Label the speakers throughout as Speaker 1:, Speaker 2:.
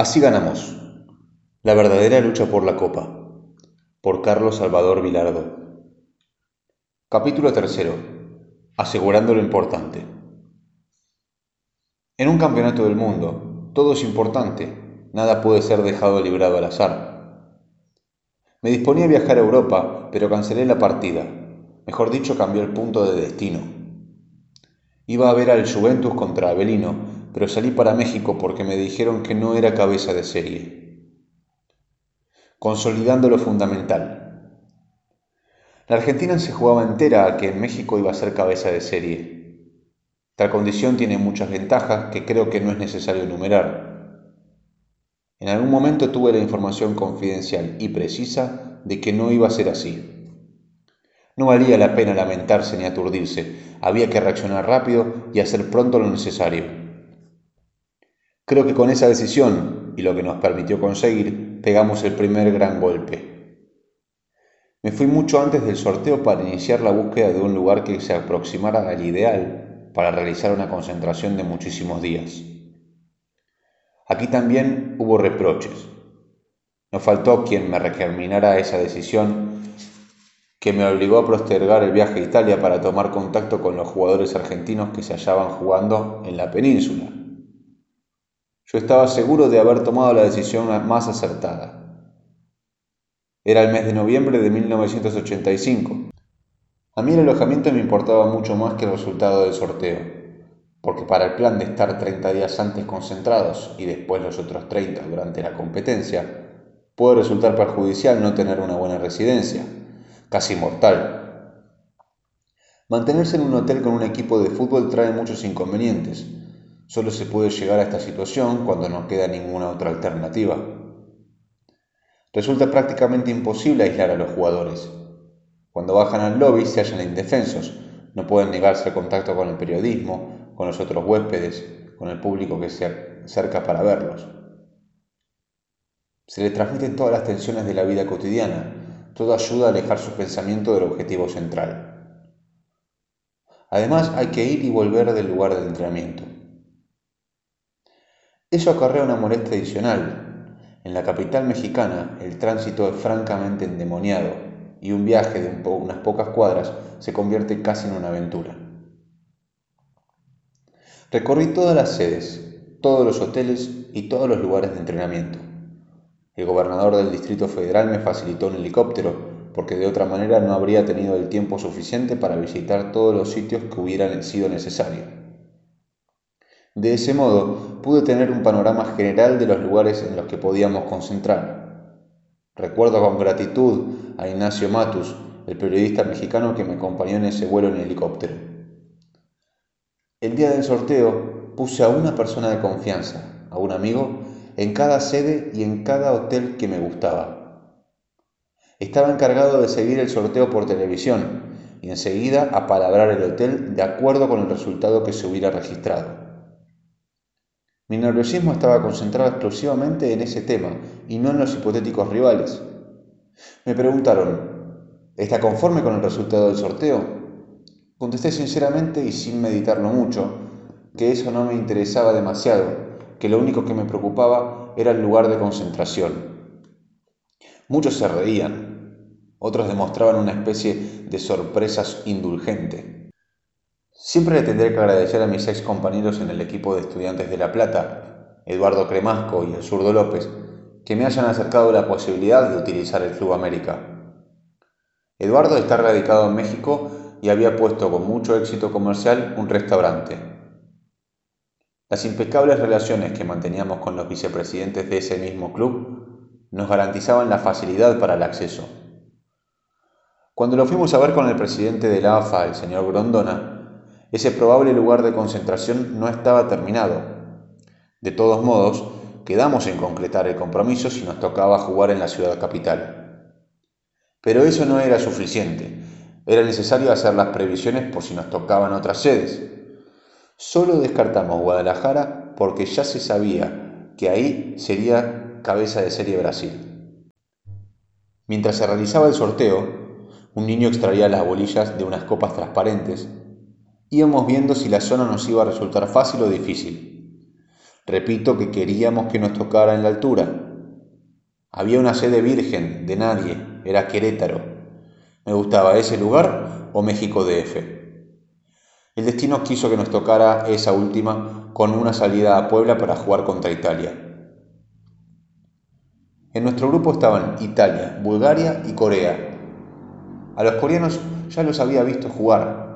Speaker 1: Así ganamos. La verdadera lucha por la Copa. Por Carlos Salvador Vilardo. Capítulo tercero. Asegurando lo importante. En un campeonato del mundo, todo es importante. Nada puede ser dejado librado al azar. Me disponía a viajar a Europa, pero cancelé la partida. Mejor dicho, cambié el punto de destino. Iba a ver al Juventus contra Avelino, pero salí para México porque me dijeron que no era cabeza de serie. Consolidando lo fundamental. La Argentina se jugaba entera a que en México iba a ser cabeza de serie. Tal condición tiene muchas ventajas que creo que no es necesario enumerar. En algún momento tuve la información confidencial y precisa de que no iba a ser así. No valía la pena lamentarse ni aturdirse, había que reaccionar rápido y hacer pronto lo necesario. Creo que con esa decisión y lo que nos permitió conseguir, pegamos el primer gran golpe. Me fui mucho antes del sorteo para iniciar la búsqueda de un lugar que se aproximara al ideal para realizar una concentración de muchísimos días. Aquí también hubo reproches. No faltó quien me recriminara esa decisión que me obligó a postergar el viaje a Italia para tomar contacto con los jugadores argentinos que se hallaban jugando en la península yo estaba seguro de haber tomado la decisión más acertada. Era el mes de noviembre de 1985. A mí el alojamiento me importaba mucho más que el resultado del sorteo, porque para el plan de estar 30 días antes concentrados y después los otros 30 durante la competencia, puede resultar perjudicial no tener una buena residencia, casi mortal. Mantenerse en un hotel con un equipo de fútbol trae muchos inconvenientes, Solo se puede llegar a esta situación cuando no queda ninguna otra alternativa. Resulta prácticamente imposible aislar a los jugadores. Cuando bajan al lobby se hallan indefensos, no pueden negarse al contacto con el periodismo, con los otros huéspedes, con el público que se acerca para verlos. Se les transmiten todas las tensiones de la vida cotidiana, todo ayuda a alejar su pensamiento del objetivo central. Además hay que ir y volver del lugar de entrenamiento. Eso acarrea una molestia adicional. En la capital mexicana el tránsito es francamente endemoniado y un viaje de unas pocas cuadras se convierte casi en una aventura. Recorrí todas las sedes, todos los hoteles y todos los lugares de entrenamiento. El gobernador del Distrito Federal me facilitó un helicóptero porque de otra manera no habría tenido el tiempo suficiente para visitar todos los sitios que hubieran sido necesarios. De ese modo pude tener un panorama general de los lugares en los que podíamos concentrar. Recuerdo con gratitud a Ignacio Matus, el periodista mexicano que me acompañó en ese vuelo en helicóptero. El día del sorteo puse a una persona de confianza, a un amigo, en cada sede y en cada hotel que me gustaba. Estaba encargado de seguir el sorteo por televisión y enseguida apalabrar el hotel de acuerdo con el resultado que se hubiera registrado. Mi nerviosismo estaba concentrado exclusivamente en ese tema y no en los hipotéticos rivales. Me preguntaron, ¿está conforme con el resultado del sorteo? Contesté sinceramente y sin meditarlo mucho, que eso no me interesaba demasiado, que lo único que me preocupaba era el lugar de concentración. Muchos se reían, otros demostraban una especie de sorpresas indulgente. Siempre le tendré que agradecer a mis ex compañeros en el equipo de estudiantes de La Plata, Eduardo Cremasco y el zurdo López, que me hayan acercado la posibilidad de utilizar el Club América. Eduardo está radicado en México y había puesto con mucho éxito comercial un restaurante. Las impecables relaciones que manteníamos con los vicepresidentes de ese mismo club nos garantizaban la facilidad para el acceso. Cuando lo fuimos a ver con el presidente de la AFA, el señor Grondona, ese probable lugar de concentración no estaba terminado. De todos modos, quedamos en concretar el compromiso si nos tocaba jugar en la ciudad capital. Pero eso no era suficiente. Era necesario hacer las previsiones por si nos tocaban otras sedes. Solo descartamos Guadalajara porque ya se sabía que ahí sería cabeza de serie Brasil. Mientras se realizaba el sorteo, un niño extraía las bolillas de unas copas transparentes íbamos viendo si la zona nos iba a resultar fácil o difícil. Repito que queríamos que nos tocara en la altura. Había una sede virgen de nadie, era Querétaro. Me gustaba ese lugar o México DF. El destino quiso que nos tocara esa última con una salida a Puebla para jugar contra Italia. En nuestro grupo estaban Italia, Bulgaria y Corea. A los coreanos ya los había visto jugar,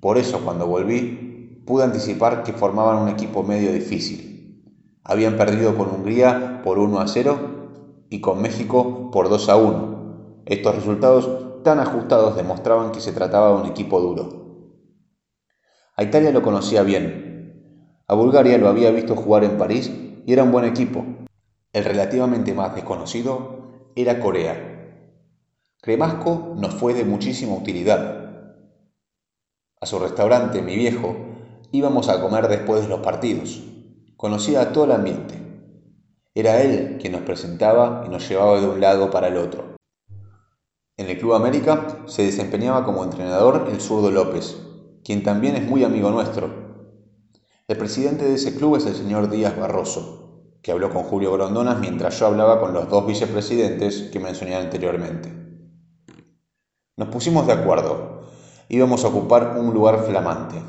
Speaker 1: por eso cuando volví pude anticipar que formaban un equipo medio difícil. Habían perdido con Hungría por 1 a 0 y con México por 2 a 1. Estos resultados tan ajustados demostraban que se trataba de un equipo duro. A Italia lo conocía bien. A Bulgaria lo había visto jugar en París y era un buen equipo. El relativamente más desconocido era Corea. Cremasco nos fue de muchísima utilidad. A su restaurante, mi viejo, íbamos a comer después de los partidos. Conocía a todo el ambiente. Era él quien nos presentaba y nos llevaba de un lado para el otro. En el Club América se desempeñaba como entrenador el zurdo López, quien también es muy amigo nuestro. El presidente de ese club es el señor Díaz Barroso, que habló con Julio Grondonas mientras yo hablaba con los dos vicepresidentes que mencioné anteriormente. Nos pusimos de acuerdo. Íbamos a ocupar un lugar flamante.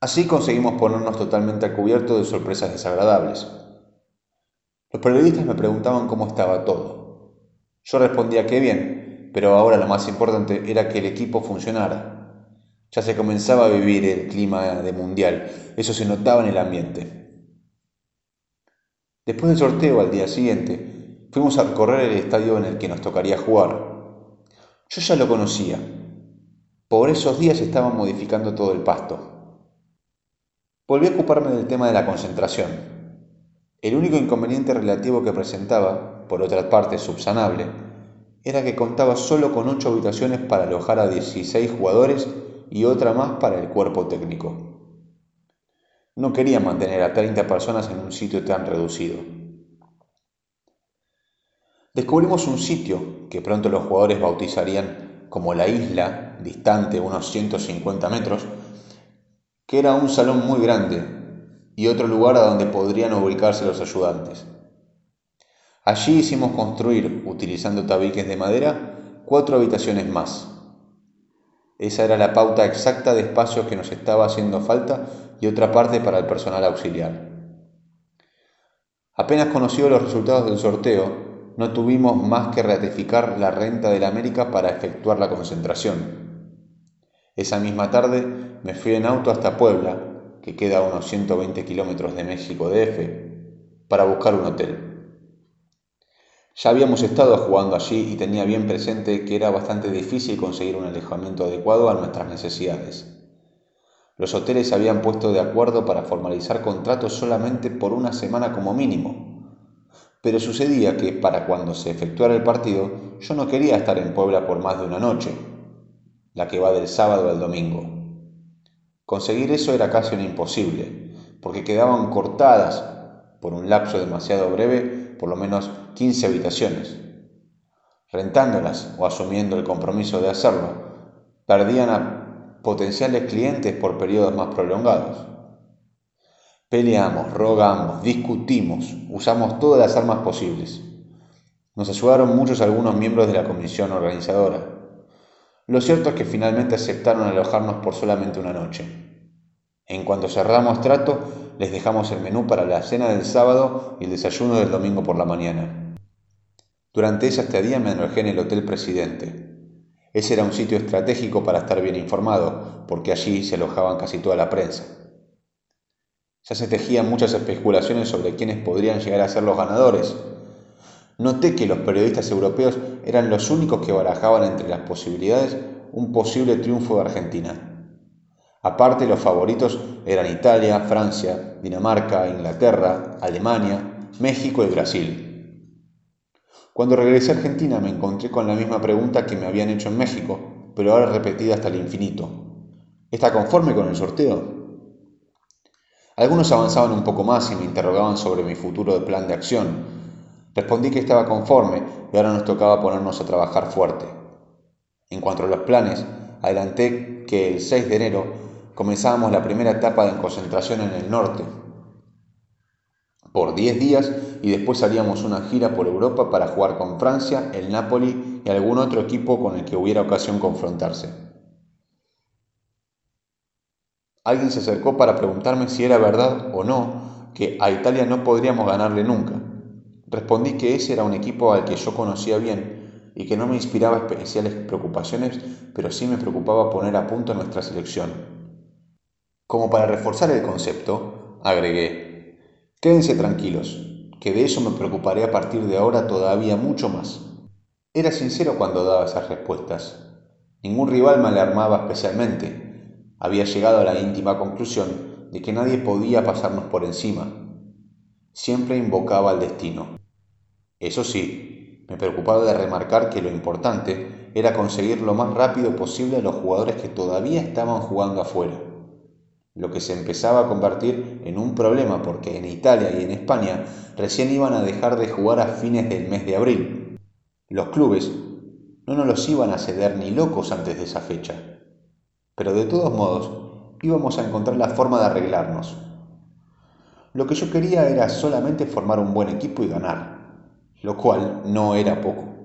Speaker 1: Así conseguimos ponernos totalmente a cubierto de sorpresas desagradables. Los periodistas me preguntaban cómo estaba todo. Yo respondía que bien, pero ahora lo más importante era que el equipo funcionara. Ya se comenzaba a vivir el clima de mundial, eso se notaba en el ambiente. Después del sorteo al día siguiente, fuimos a recorrer el estadio en el que nos tocaría jugar. Yo ya lo conocía. Por esos días estaban modificando todo el pasto. Volví a ocuparme del tema de la concentración. El único inconveniente relativo que presentaba, por otra parte subsanable, era que contaba solo con ocho habitaciones para alojar a 16 jugadores y otra más para el cuerpo técnico. No quería mantener a 30 personas en un sitio tan reducido. Descubrimos un sitio que pronto los jugadores bautizarían como la isla, distante unos 150 metros, que era un salón muy grande, y otro lugar a donde podrían ubicarse los ayudantes. Allí hicimos construir, utilizando tabiques de madera, cuatro habitaciones más. Esa era la pauta exacta de espacios que nos estaba haciendo falta y otra parte para el personal auxiliar. Apenas conocidos los resultados del sorteo, no tuvimos más que ratificar la renta de la América para efectuar la concentración. Esa misma tarde me fui en auto hasta Puebla que queda a unos 120 kilómetros de México DF, para buscar un hotel. Ya habíamos estado jugando allí y tenía bien presente que era bastante difícil conseguir un alejamiento adecuado a nuestras necesidades. Los hoteles se habían puesto de acuerdo para formalizar contratos solamente por una semana como mínimo. Pero sucedía que para cuando se efectuara el partido yo no quería estar en Puebla por más de una noche, la que va del sábado al domingo. Conseguir eso era casi un imposible, porque quedaban cortadas, por un lapso demasiado breve, por lo menos 15 habitaciones. Rentándolas o asumiendo el compromiso de hacerlo, perdían a potenciales clientes por periodos más prolongados. Peleamos, rogamos, discutimos, usamos todas las armas posibles. Nos ayudaron muchos algunos miembros de la comisión organizadora. Lo cierto es que finalmente aceptaron alojarnos por solamente una noche. En cuanto cerramos trato, les dejamos el menú para la cena del sábado y el desayuno del domingo por la mañana. Durante esa estadía me alojé en el Hotel Presidente. Ese era un sitio estratégico para estar bien informado, porque allí se alojaban casi toda la prensa. Ya se tejían muchas especulaciones sobre quiénes podrían llegar a ser los ganadores, Noté que los periodistas europeos eran los únicos que barajaban entre las posibilidades un posible triunfo de Argentina. Aparte, los favoritos eran Italia, Francia, Dinamarca, Inglaterra, Alemania, México y Brasil. Cuando regresé a Argentina me encontré con la misma pregunta que me habían hecho en México, pero ahora repetida hasta el infinito. ¿Está conforme con el sorteo? Algunos avanzaban un poco más y me interrogaban sobre mi futuro de plan de acción, Respondí que estaba conforme y ahora nos tocaba ponernos a trabajar fuerte. En cuanto a los planes, adelanté que el 6 de enero comenzábamos la primera etapa de concentración en el norte. por 10 días y después haríamos una gira por Europa para jugar con Francia, el Napoli y algún otro equipo con el que hubiera ocasión confrontarse. Alguien se acercó para preguntarme si era verdad o no que a Italia no podríamos ganarle nunca. Respondí que ese era un equipo al que yo conocía bien y que no me inspiraba especiales preocupaciones, pero sí me preocupaba poner a punto nuestra selección. Como para reforzar el concepto, agregué, Quédense tranquilos, que de eso me preocuparé a partir de ahora todavía mucho más. Era sincero cuando daba esas respuestas. Ningún rival me alarmaba especialmente. Había llegado a la íntima conclusión de que nadie podía pasarnos por encima. Siempre invocaba al destino. Eso sí, me preocupaba de remarcar que lo importante era conseguir lo más rápido posible a los jugadores que todavía estaban jugando afuera lo que se empezaba a convertir en un problema porque en Italia y en España recién iban a dejar de jugar a fines del mes de abril. Los clubes no nos iban a ceder ni locos antes de esa fecha, pero de todos modos íbamos a encontrar la forma de arreglarnos. Lo que yo quería era solamente formar un buen equipo y ganar, lo cual no era poco.